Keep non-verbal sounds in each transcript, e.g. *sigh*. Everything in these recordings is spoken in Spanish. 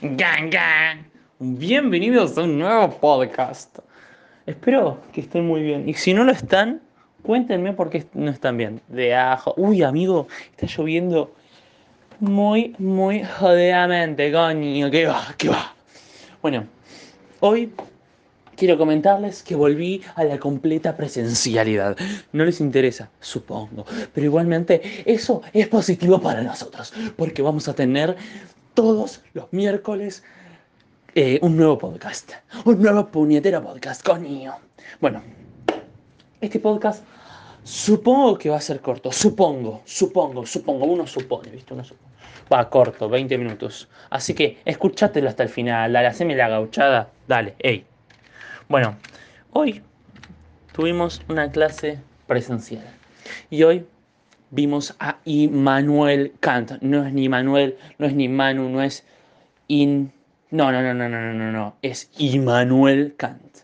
Gang, gang. Bienvenidos a un nuevo podcast. Espero que estén muy bien. Y si no lo están, cuéntenme por qué no están bien. De ajo. Uy, amigo, está lloviendo muy, muy jodidamente, coño. ¿Qué va? ¿Qué va? Bueno, hoy quiero comentarles que volví a la completa presencialidad. No les interesa, supongo, pero igualmente eso es positivo para nosotros, porque vamos a tener todos los miércoles eh, un nuevo podcast, un nuevo puñetero podcast, coño. Bueno, este podcast supongo que va a ser corto, supongo, supongo, supongo, uno supone, ¿viste? Uno supone. Va corto, 20 minutos. Así que escúchatelo hasta el final, dale, haceme la gauchada, dale, ey. Bueno, hoy tuvimos una clase presencial y hoy vimos a Immanuel Kant. No es ni Manuel, no es ni Manu, no es In. No, no, no, no, no, no, no, es Immanuel Kant.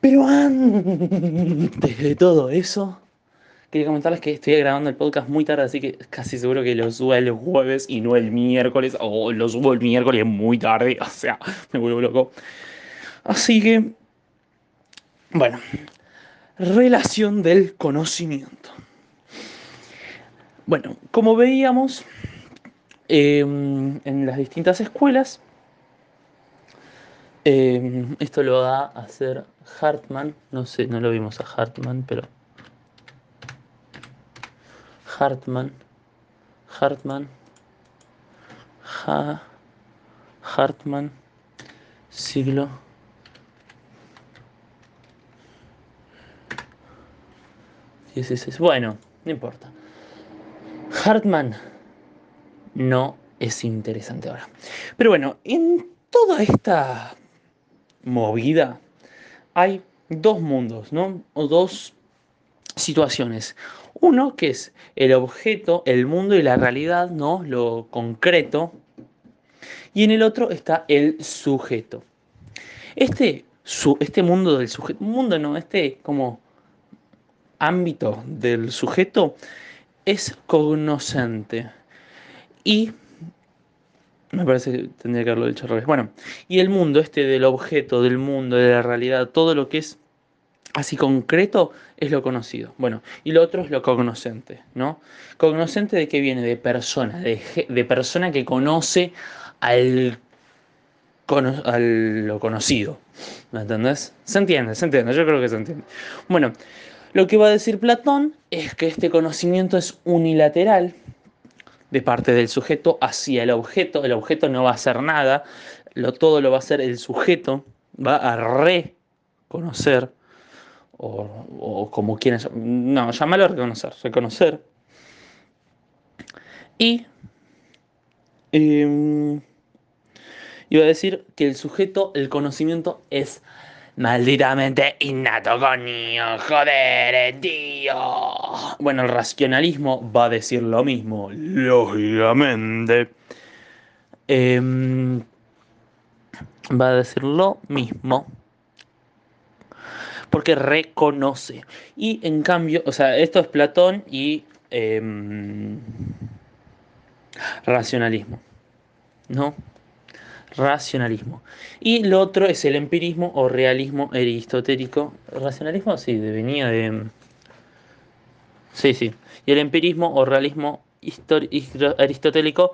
Pero antes de todo eso, quería comentarles que estoy grabando el podcast muy tarde, así que casi seguro que lo subo el jueves y no el miércoles, o lo subo el miércoles muy tarde, *laughs* o sea, me vuelvo loco. Así que, bueno, relación del conocimiento. Bueno, como veíamos em, en las distintas escuelas, em, esto lo va a hacer Hartman, no sé, no lo vimos a Hartman, pero Hartman, Hartman, ha, Hartman, siglo Bueno, no importa. Hartman no es interesante ahora. Pero bueno, en toda esta movida hay dos mundos, ¿no? O dos situaciones. Uno que es el objeto, el mundo y la realidad, ¿no? Lo concreto. Y en el otro está el sujeto. Este, su, este mundo del sujeto, mundo no, este como ámbito del sujeto es cognoscente. Y me parece que tendría que haberlo dicho al revés. Bueno, y el mundo, este del objeto, del mundo, de la realidad, todo lo que es así concreto es lo conocido. Bueno, y lo otro es lo cognoscente, ¿no? Cognoscente de qué viene? De persona, de, de persona que conoce al, al lo conocido. ¿Me entendés? Se entiende, se entiende, yo creo que se entiende. Bueno, lo que va a decir Platón es que este conocimiento es unilateral de parte del sujeto hacia el objeto. El objeto no va a hacer nada, lo, todo lo va a hacer el sujeto, va a reconocer, o, como quieras, no, llámalo reconocer, reconocer. Y eh, iba a decir que el sujeto, el conocimiento es Malditamente innato, coño. Joder, eh, tío. Bueno, el racionalismo va a decir lo mismo, lógicamente. Em, va a decir lo mismo. Porque reconoce. Y en cambio, o sea, esto es Platón y em, racionalismo. ¿No? Racionalismo. Y lo otro es el empirismo o realismo aristotélico. ¿Racionalismo? Sí, venía de... Sí, sí. Y el empirismo o realismo aristotélico,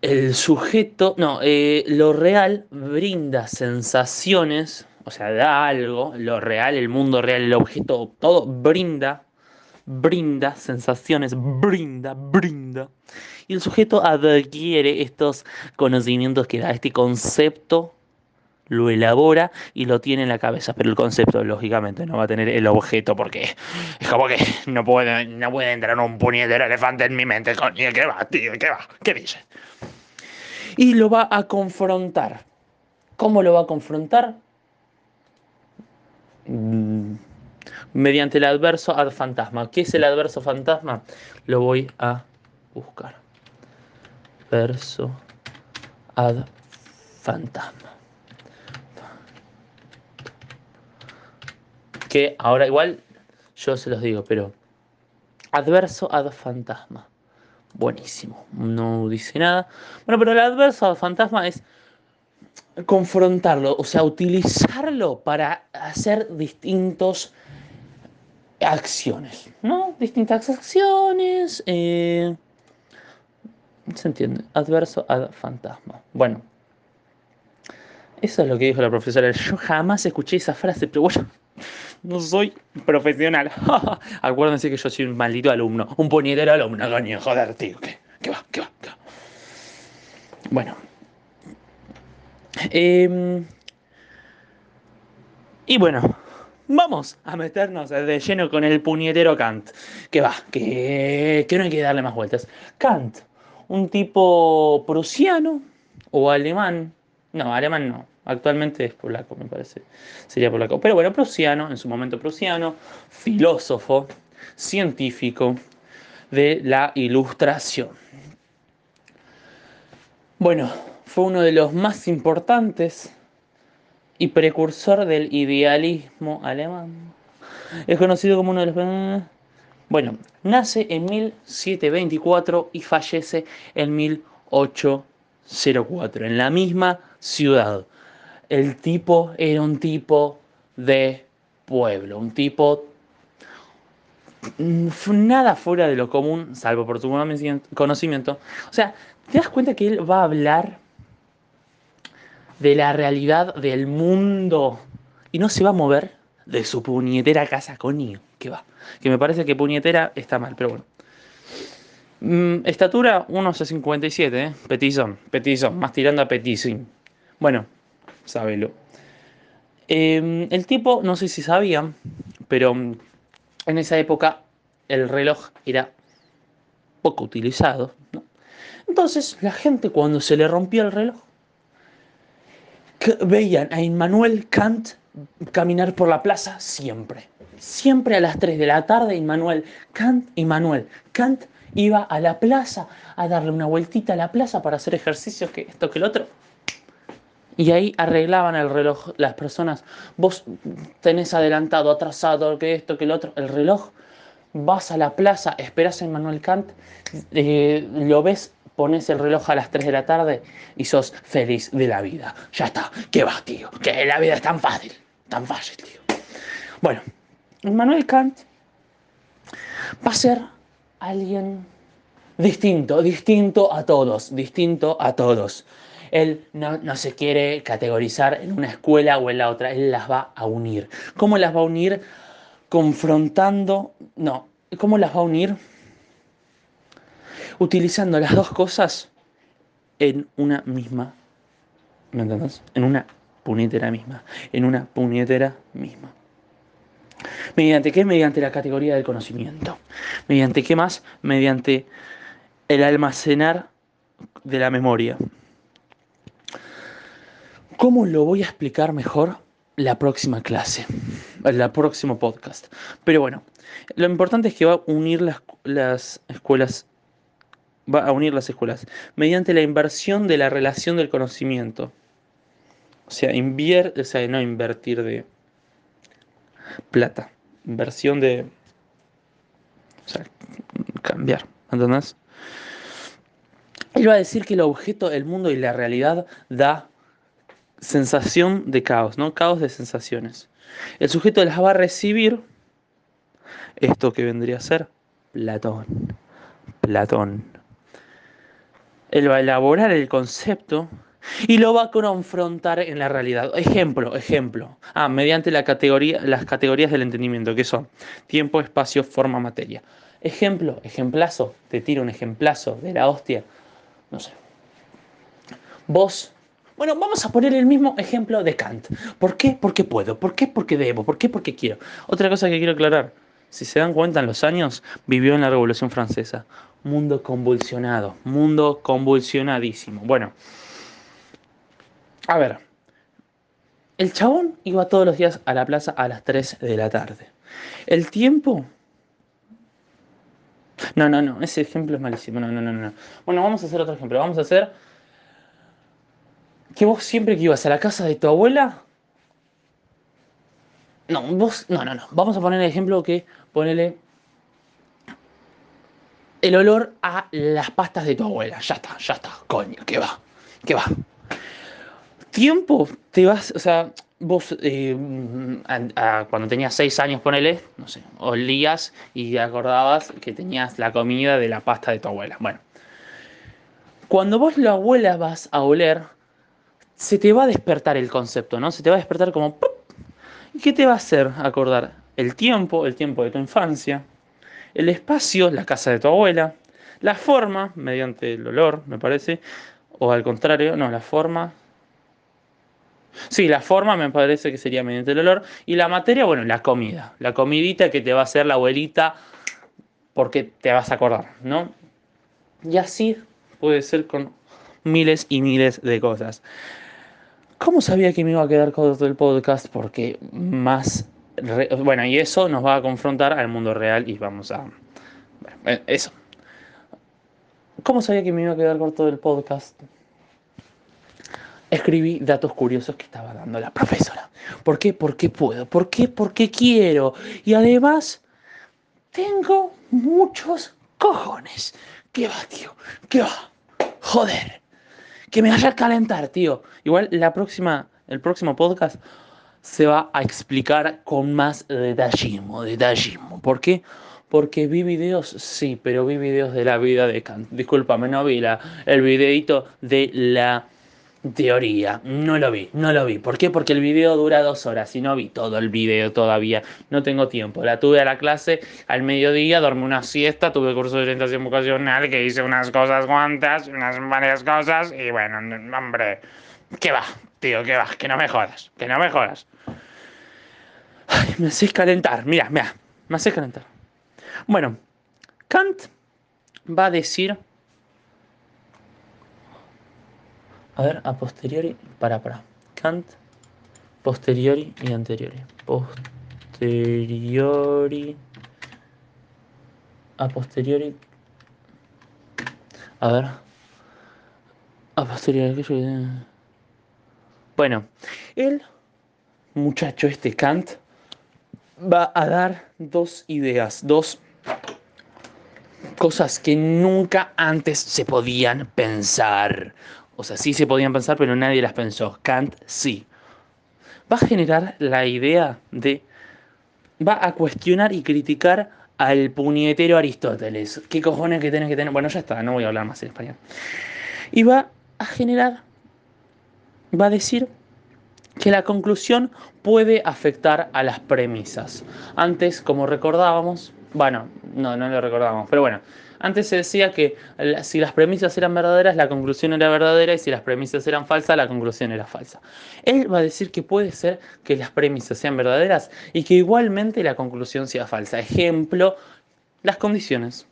el sujeto, no, eh, lo real brinda sensaciones, o sea, da algo, lo real, el mundo real, el objeto, todo brinda, brinda sensaciones, brinda, brinda y el sujeto adquiere estos conocimientos que da este concepto, lo elabora y lo tiene en la cabeza, pero el concepto lógicamente no va a tener el objeto porque es como que no puede, no puede entrar un puñetero elefante en mi mente, coño, ¿qué va, tío? ¿Qué va? ¿Qué dice? Y lo va a confrontar. ¿Cómo lo va a confrontar? Mm, mediante el adverso ad fantasma. ¿Qué es el adverso fantasma? Lo voy a buscar verso ad fantasma. Que ahora igual yo se los digo, pero adverso ad fantasma. buenísimo. No dice nada. Bueno, pero el adverso al fantasma es confrontarlo, o sea, utilizarlo para hacer distintos acciones, ¿no? Distintas acciones. Eh, se entiende. Adverso al fantasma. Bueno. Eso es lo que dijo la profesora. Yo jamás escuché esa frase, pero bueno, *laughs* no soy profesional. *laughs* Acuérdense que yo soy un maldito alumno, un puñetero alumno, coño, joder, tío. ¿Qué, va? ¿Qué va? ¿Qué va? Bueno. Em, y bueno, vamos a meternos de lleno con el puñetero Kant. Que va, que, no hay que darle más vueltas. Kant, un tipo prusiano o alemán. No, alemán no. Actualmente es polaco, me parece. Sería polaco. Pero bueno, prusiano, en su momento prusiano, filósofo, científico de la ilustración. Bueno, fue uno de los más importantes y precursor del idealismo alemán. Es conocido como uno de los... Bueno, nace en 1724 y fallece en 1804, en la misma ciudad. El tipo era un tipo de pueblo, un tipo nada fuera de lo común, salvo por su conocimiento. O sea, ¿te das cuenta que él va a hablar de la realidad del mundo y no se va a mover de su puñetera casa, coño? Que va. Que me parece que puñetera está mal, pero bueno. Mm, estatura 1,57, ¿eh? Petizón, petizón, más tirando a petizón. Bueno, sábelo. Em, el tipo, no sé si sabían, pero en esa época el reloj era poco utilizado. Entonces la gente cuando se le rompía el reloj, veían a Immanuel Kant caminar por la plaza siempre. Siempre a las 3 de la tarde, Immanuel Kant, Immanuel Kant iba a la plaza a darle una vueltita a la plaza para hacer ejercicios, que esto, que el otro. Y ahí arreglaban el reloj las personas. Vos tenés adelantado, atrasado, que esto, que el otro. El reloj, vas a la plaza, esperas a Immanuel Kant, eh, lo ves pones el reloj a las 3 de la tarde y sos feliz de la vida. Ya está. ¿Qué va, tío? Que la vida es tan fácil. Tan fácil, tío. Bueno, Manuel Kant va a ser alguien distinto, distinto a todos, distinto a todos. Él no, no, se quiere categorizar en una escuela o en la otra, él las va a unir. ¿Cómo las va a unir? Confrontando, no, ¿cómo las va a unir? Utilizando las dos cosas en una misma, ¿me entiendes? En una puñetera misma, en una puñetera misma. ¿Mediante qué? Mediante la categoría del conocimiento. ¿Mediante qué más? Mediante el almacenar de la memoria. ¿Cómo lo voy a explicar mejor la próxima clase? El próximo podcast. Pero bueno, lo importante es que va a unir las, las escuelas va a unir las escuelas mediante la inversión de la relación del conocimiento. O sea, invier, o sea, no invertir de plata, inversión de, o sea, cambiar, ¿entendés? Él va a decir que el objeto, el mundo y la realidad da sensación de caos, ¿no? Caos de sensaciones. El sujeto las va a recibir, esto que vendría a ser Platón. Platón. Él va a elaborar el concepto y lo va a confrontar en la realidad. Ejemplo, ejemplo. Ah, mediante la categoría, las categorías del entendimiento, que son tiempo, espacio, forma, materia. Ejemplo, ejemplazo. Te tiro un ejemplazo de la hostia. No sé. Vos. Bueno, vamos a poner el mismo ejemplo de Kant. ¿Por qué? Porque puedo. ¿Por qué? Porque debo. ¿Por qué? Porque quiero. Otra cosa que quiero aclarar. Si se dan cuenta en los años, vivió en la Revolución Francesa mundo convulsionado, mundo convulsionadísimo. Bueno, a ver, el chabón iba todos los días a la plaza a las 3 de la tarde. El tiempo... No, no, no, ese ejemplo es malísimo. No, no, no, no. Bueno, vamos a hacer otro ejemplo. Vamos a hacer que vos siempre que ibas a la casa de tu abuela... No, vos... No, no, no. Vamos a poner el ejemplo que ponele el olor a las pastas de tu abuela. Ya está, ya está, coño, ¿qué va? ¿Qué va? Tiempo, te vas, o sea, vos eh, cuando tenías seis años, ponele, no sé, olías y acordabas que tenías la comida de la pasta de tu abuela. Bueno, cuando vos la abuela vas a oler, se te va a despertar el concepto, ¿no? Se te va a despertar como... ¿Y qué te va a hacer acordar? El tiempo, el tiempo de tu infancia, el espacio, la casa de tu abuela, la forma, mediante el olor, me parece, o al contrario, no, la forma, Sí, la forma me parece que sería mediante el olor. Y la materia, bueno, la comida. La comidita que te va a hacer la abuelita porque te vas a acordar, ¿no? Y así puede ser con miles y miles de cosas. ¿Cómo sabía que me iba a quedar con el podcast? Porque más... Bueno, y eso nos va a confrontar al mundo real y vamos a... Bueno, eso. ¿Cómo sabía que me iba a quedar con todo el podcast? escribí datos curiosos que estaba dando la profesora. ¿Por qué? Porque puedo. ¿Por qué? Porque quiero. Y además, tengo muchos cojones. ¿Qué va, tío? ¿Qué va? Joder. Que me vaya a calentar, tío. Igual la próxima, el próximo podcast se va a explicar con más detallismo, detallismo. ¿Por qué? Porque vi videos, sí, pero vi videos de la vida de Kant. Discúlpame, no vi la, el videito de la Teoría, no lo vi, no lo vi. ¿Por qué? Porque el video dura dos horas y no vi todo el video todavía. No tengo tiempo. La tuve a la clase al mediodía, dormí una siesta, tuve curso de orientación vocacional, que hice unas cosas cuantas, unas varias cosas y bueno, hombre, ¿qué va, tío? ¿Qué va? Que no me jodas, que no me jodas. Me haces calentar, mira, mira, me haces calentar. Bueno, Kant va a decir A ver, a posteriori, para, para. Kant, posteriori y anteriori. Posteriori. A posteriori. A ver. A posteriori. Bueno, el muchacho este Kant va a dar dos ideas, dos cosas que nunca antes se podían pensar. O sea, sí se podían pensar, pero nadie las pensó. Kant sí. Va a generar la idea de... Va a cuestionar y criticar al puñetero Aristóteles. ¿Qué cojones que tenés que tener? Bueno, ya está, no voy a hablar más en español. Y va a generar... Va a decir que la conclusión puede afectar a las premisas. Antes, como recordábamos, bueno, no, no lo recordábamos, pero bueno, antes se decía que si las premisas eran verdaderas, la conclusión era verdadera y si las premisas eran falsas, la conclusión era falsa. Él va a decir que puede ser que las premisas sean verdaderas y que igualmente la conclusión sea falsa. Ejemplo, las condiciones.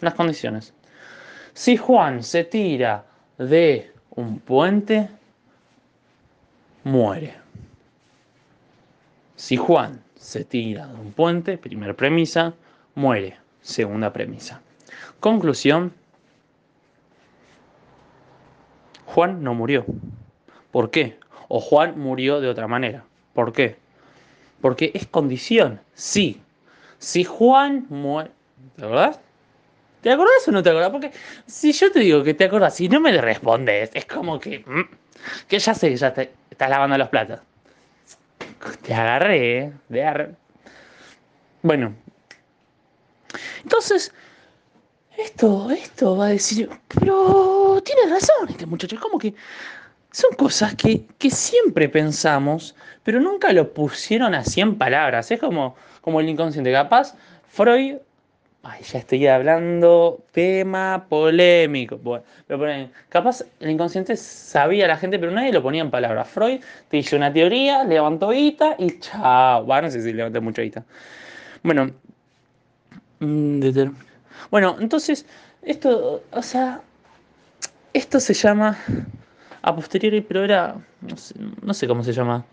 Las condiciones. Si Juan se tira de un puente, muere. Si Juan se tira de un puente, primera premisa, muere. Segunda premisa. Conclusión. Juan no murió. ¿Por qué? O Juan murió de otra manera. ¿Por qué? Porque es condición. Sí. Si Juan muere... ¿Te acordás? ¿Te acordás o no te acordás? Porque si yo te digo que te acordás si no me le respondes, es como que... Mm, que ya sé ya te estás lavando los platos. Te agarré, ¿eh? De agarré. Bueno, entonces, esto, esto va a decir, pero tiene razón este muchacho, es como que son cosas que, siempre pensamos, pero nunca lo pusieron así en palabras. Es como, como el inconsciente. Capaz, Freud, ay, ya estoy hablando tema polémico. Bueno, pero capaz el inconsciente sabía la gente, pero nadie lo ponía en palabras. Freud te hizo una teoría, levantó guita y chao. Bueno, no sé si levanté mucha guita. Bueno, bueno, entonces, esto, o sea, esto se llama a posteriori, pero era, no sé, cómo se llama.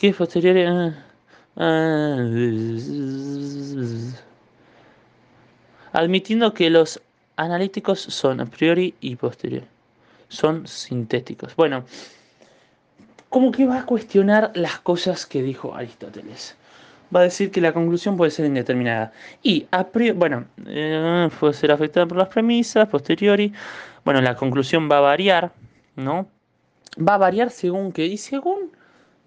¿Qué es posteriori? Ah, ah, admitiendo que los analíticos son a priori y posteriori. Son sintéticos. Bueno, como que va a cuestionar las cosas que dijo Aristóteles. Va a decir que la conclusión puede ser indeterminada. Y a priori, bueno, eh, puede ser afectada por las premisas, posteriori. Bueno, la conclusión va a variar, ¿no? Va a variar según qué y según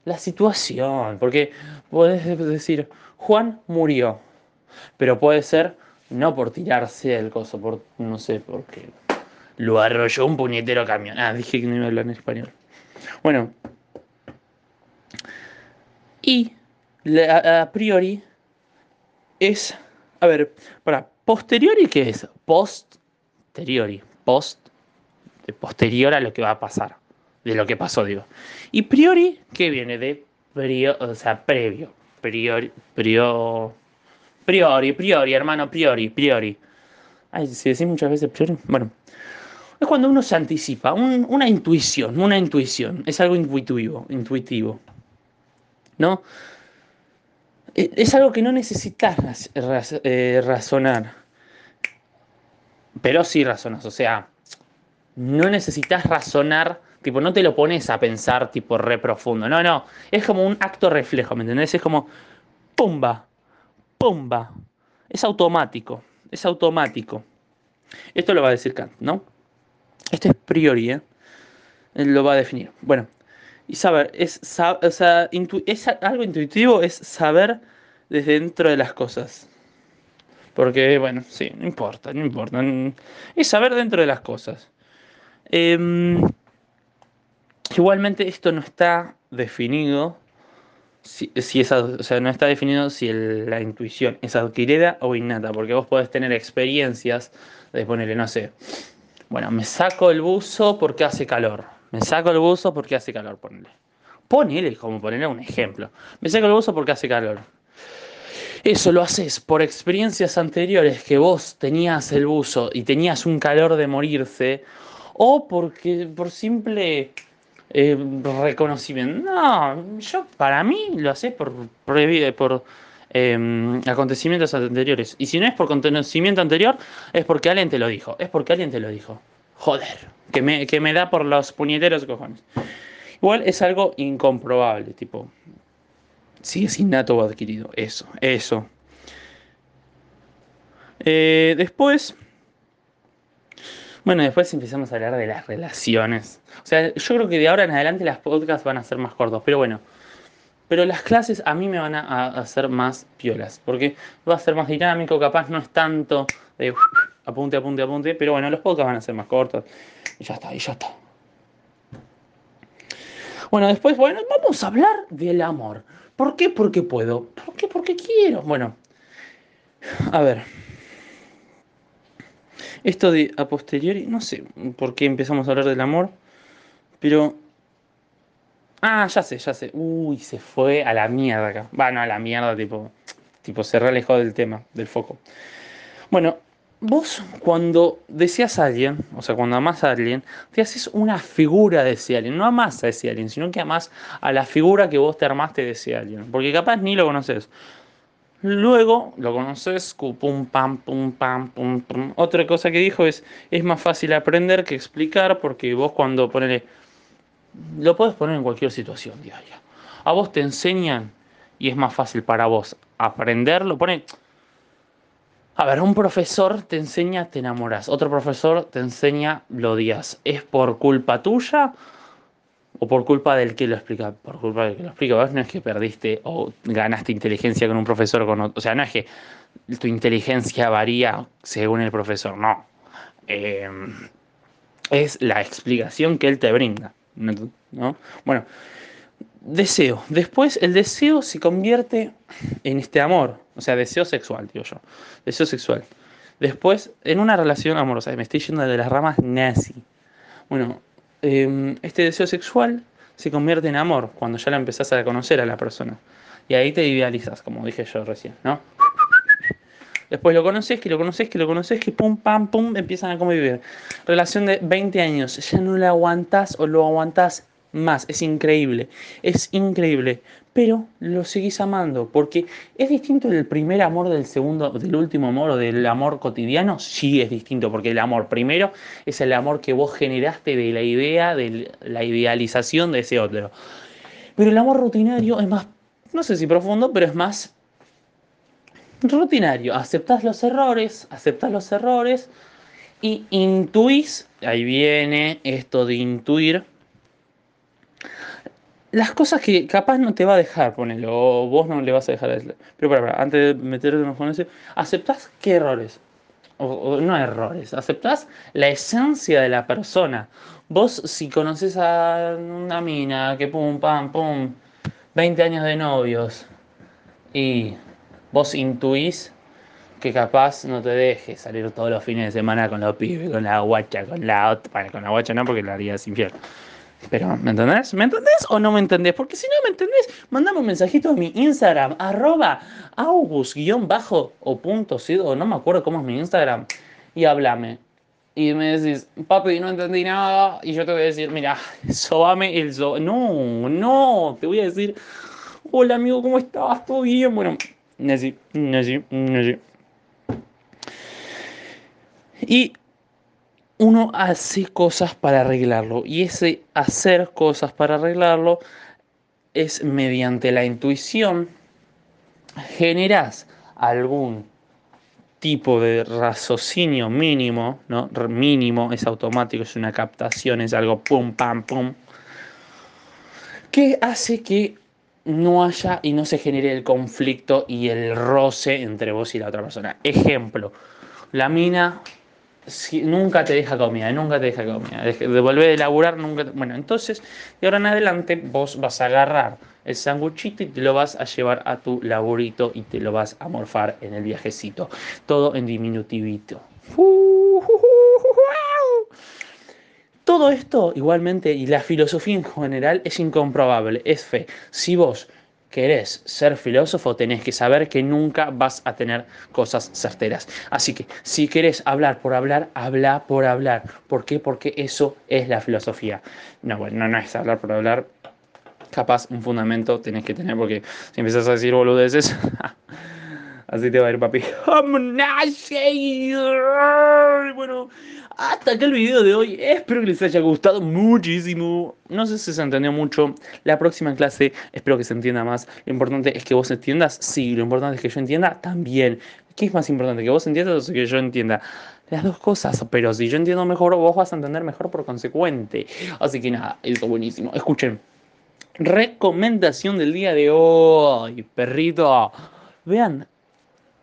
la situación. Porque puedes decir, Juan murió. Pero puede ser no por tirarse el coso, por no sé, porque lo arrolló un puñetero camión. Ah, dije que no iba a hablar en español. Bueno. Y a, priori es, a ver, para posteriori, ¿qué es? Posteriori, post, posterior a lo que va a pasar, de lo que pasó, digo. Y priori, ¿qué viene? De priori, o sea, previo, priori, priori, priori, priori, hermano, priori, priori. Ay, si decís muchas veces priori, bueno. Es cuando uno se anticipa, una intuición, una intuición, es algo intuitivo, intuitivo. ¿No? Eh, es algo que no necesitas eh, razonar. Pero sí razonas, o sea, no necesitas razonar, tipo, no te lo pones a pensar, tipo, re profundo. No, no, es como un acto reflejo, ¿me entendés? Es como, pumba, pumba. Es automático, es automático. Esto lo va a decir Kant, ¿no? Esto es priori, ¿eh? Lo va a definir. Bueno, y saber, es, o sea, es algo intuitivo, es saber desde dentro de las cosas. Porque, bueno, sí, no importa, no importa. Es saber dentro de las cosas. Em, igualmente esto no está definido. Si, si o sea, no está definido si la intuición es adquirida o innata. Porque vos podés tener experiencias de ponerle, no sé. Bueno, me saco el buzo porque hace calor me saco el buzo porque hace calor, ponele. Ponele como ponerle un ejemplo. Me saco el buzo porque hace calor. Eso lo haces por experiencias anteriores que vos tenías el buzo y tenías un calor de morirse, o porque por simple eh, reconocimiento. No, yo para mí lo haces por, por em, acontecimientos anteriores. Y si no es por conocimiento anterior, es porque alguien te lo dijo. Es porque alguien te lo dijo. Joder, que me, que me da por los puñeteros cojones. Igual es algo incomprobable, tipo, si es innato o adquirido, eso, eso. Eh, después, bueno, después empezamos a hablar de las relaciones. O sea, yo creo que de ahora en adelante las podcasts van a ser más cortos, pero bueno. Pero las clases a mí me van a hacer más piolas, porque va a ser más dinámico, capaz no es tanto de apunte, apunte, apunte. Pero bueno, los podcasts van a ser más cortos. Y ya está, y ya está. Bueno, después, bueno, vamos a hablar del amor. ¿Por qué? Porque puedo. ¿Por qué? Porque quiero. Bueno, a ver. Esto de a posteriori, no sé por qué empezamos a hablar del amor, pero... Ah, ya sé, ya sé. Uy, se fue a la mierda acá. Bueno, a la mierda, tipo, tipo, se realejó del tema, del foco. Bueno, vos cuando deseas a alguien, o sea, cuando amas a alguien, te haces una figura de ese alguien. No amas a ese alguien, sino que amas a la figura que vos te armaste de ese alguien. Porque capaz ni lo conoces. Luego lo conoces, pum, pam, pum, pam, pum, pum. Otra cosa que dijo es, es más fácil aprender que explicar porque vos cuando ponele, lo puedes poner en cualquier situación diaria. A vos te enseñan y es más fácil para vos aprenderlo. Pone, a ver, un profesor te enseña, te enamoras. Otro profesor te enseña, lo odias. ¿Es por culpa tuya o por culpa del que lo explica? Por culpa del que lo explica. Vos no es que perdiste o ganaste inteligencia con un profesor o con otro. O sea, no es que tu inteligencia varía según el profesor, no. Em, es la explicación que él te brinda. ¿no? Bueno, deseo. Después el deseo se convierte en este amor. O sea, deseo sexual, digo yo. Deseo sexual. Después, en una relación amorosa, me estoy yendo de las ramas nazi. Bueno, em, este deseo sexual se convierte en amor cuando ya la empezás a conocer a la persona. Y ahí te idealizas, como dije yo recién, ¿no? Después lo conoces, que lo conoces, que lo conoces, que pum, pam, pum, empiezan a convivir. Relación de 20 años, ya no la aguantás o lo aguantás más. Es increíble, es increíble. Pero lo seguís amando, porque es distinto el primer amor del segundo, del último amor o del amor cotidiano. Sí, es distinto, porque el amor primero es el amor que vos generaste de la idea, de la idealización de ese otro. Pero el amor rutinario es más, no sé si profundo, pero es más rutinario. Aceptás los errores, aceptás los errores y intuís, ahí viene esto de intuir, las cosas que capaz no te va a dejar, ponelo, o vos no le vas a dejar. Pero para, para antes de meternos con eso, ¿aceptás qué errores? O, no errores, aceptás la esencia de la persona. Vos, si conoces a una mina que pum, pam, pum, 20 años de novios, y vos intuís que capaz no te deje salir todos los fines de semana con los pibes, con la guacha, con la otra, con la guacha no, porque la harías infierno. Pero, ¿me entendés? ¿Me entendés o no me entendés? Porque si no me entendés, mandame un mensajito a mi Instagram, arroba august-bajo o punto o no me acuerdo cómo es mi Instagram, y háblame. Y me decís, papi, no entendí nada, y yo te voy a decir, mira, *laughs* sobame el so... No, no, te voy a decir, hola amigo, ¿cómo estás? ¿Todo bien? Bueno, así, así, así. Y uno hace cosas para arreglarlo y ese hacer cosas para arreglarlo es mediante la intuición generas algún tipo de raciocinio mínimo, ¿no? Mínimo, es automático, es una captación, es algo pum, pam, pum, que hace que no haya y no se genere el conflicto y el roce entre vos y la otra persona. Ejemplo, la mina nunca te deja comida, nunca te deja comida. De laburar, nunca. Bueno, entonces, de ahora en adelante, vos vas a agarrar el sanguchito y te lo vas a llevar a tu laburito y te lo vas a morfar en el viajecito. Todo en diminutivito. Todo esto, igualmente, y la filosofía en general es incomprobable, es fe. Si vos querés ser filósofo, tenés que saber que nunca vas a tener cosas certeras. Así que si querés hablar por hablar, habla por hablar. ¿Por qué? Porque eso es la filosofía. No, bueno, no es hablar por hablar. Capaz un fundamento tenés que tener porque si empiezas a decir boludeces, *laughs* así te va a ir papi. *laughs* Bueno, hasta acá el video de hoy. Espero que les haya gustado muchísimo. No sé si se entendió mucho. La próxima clase espero que se entienda más. Lo importante es que vos entiendas. Sí, lo importante es que yo entienda también. ¿Qué es más importante? ¿Que vos entiendas o que yo entienda? Las dos cosas, pero si yo entiendo mejor, vos vas a entender mejor por consecuente. Así que nada, eso buenísimo. Escuchen. Recomendación del día de hoy, perrito. Vean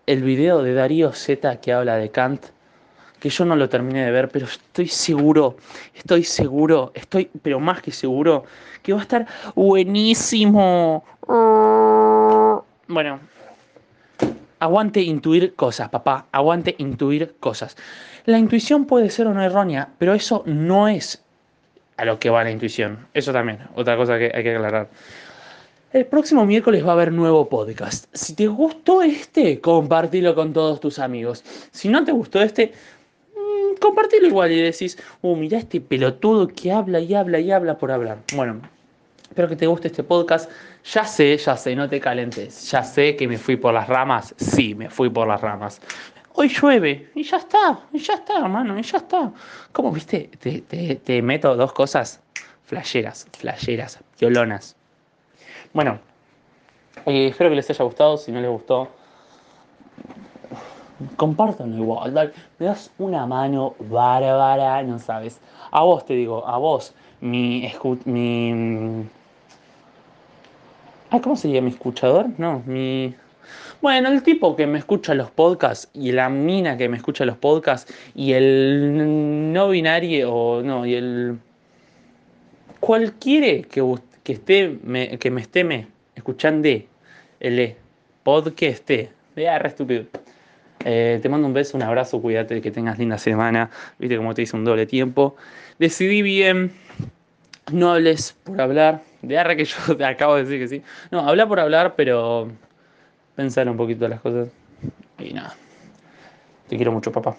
el video de Darío Z que habla de Kant que yo no lo terminé de ver, pero estoy seguro, estoy seguro, estoy, pero más que seguro, que va a estar buenísimo. Bueno, aguante intuir cosas, papá, aguante intuir cosas. La intuición puede ser o no errónea, pero eso no es a lo que va la intuición. Eso también, otra cosa que hay que aclarar. El próximo miércoles va a haber nuevo podcast. Si te gustó este, compartilo con todos tus amigos. Si no te gustó este, compartirlo igual y decís, uh, mira este pelotudo que habla y habla y habla por hablar. Bueno, espero que te guste este podcast. Ya sé, ya sé, no te calentes. Ya sé que me fui por las ramas. Sí, me fui por las ramas. Hoy llueve y ya está, y ya está, hermano, y ya está. ¿Cómo viste? Te, te meto dos cosas flasheras, flasheras, violonas. Bueno, eh, espero que les haya gustado. Si no les gustó, compártanlo igual, me das una mano bárbara, no sabes. A vos te digo, a vos, mi, mi... Ah, ¿cómo sería mi escuchador? No, mi... Bueno, el tipo que me escucha los podcasts y la mina que me escucha los podcasts y el no binario o no, y el... Cualquiera que, que, esté, me, que me esté me escuchando el podcast, vea re estúpido. Eh, te mando un beso, un abrazo, cuídate, que tengas linda semana. Viste como te hice un doble tiempo. Decidí bien, no hables por hablar. De arre que yo *laughs* te acabo de decir que sí. No, habla por hablar, pero pensar un poquito las cosas. Y nada. Te quiero mucho, papá.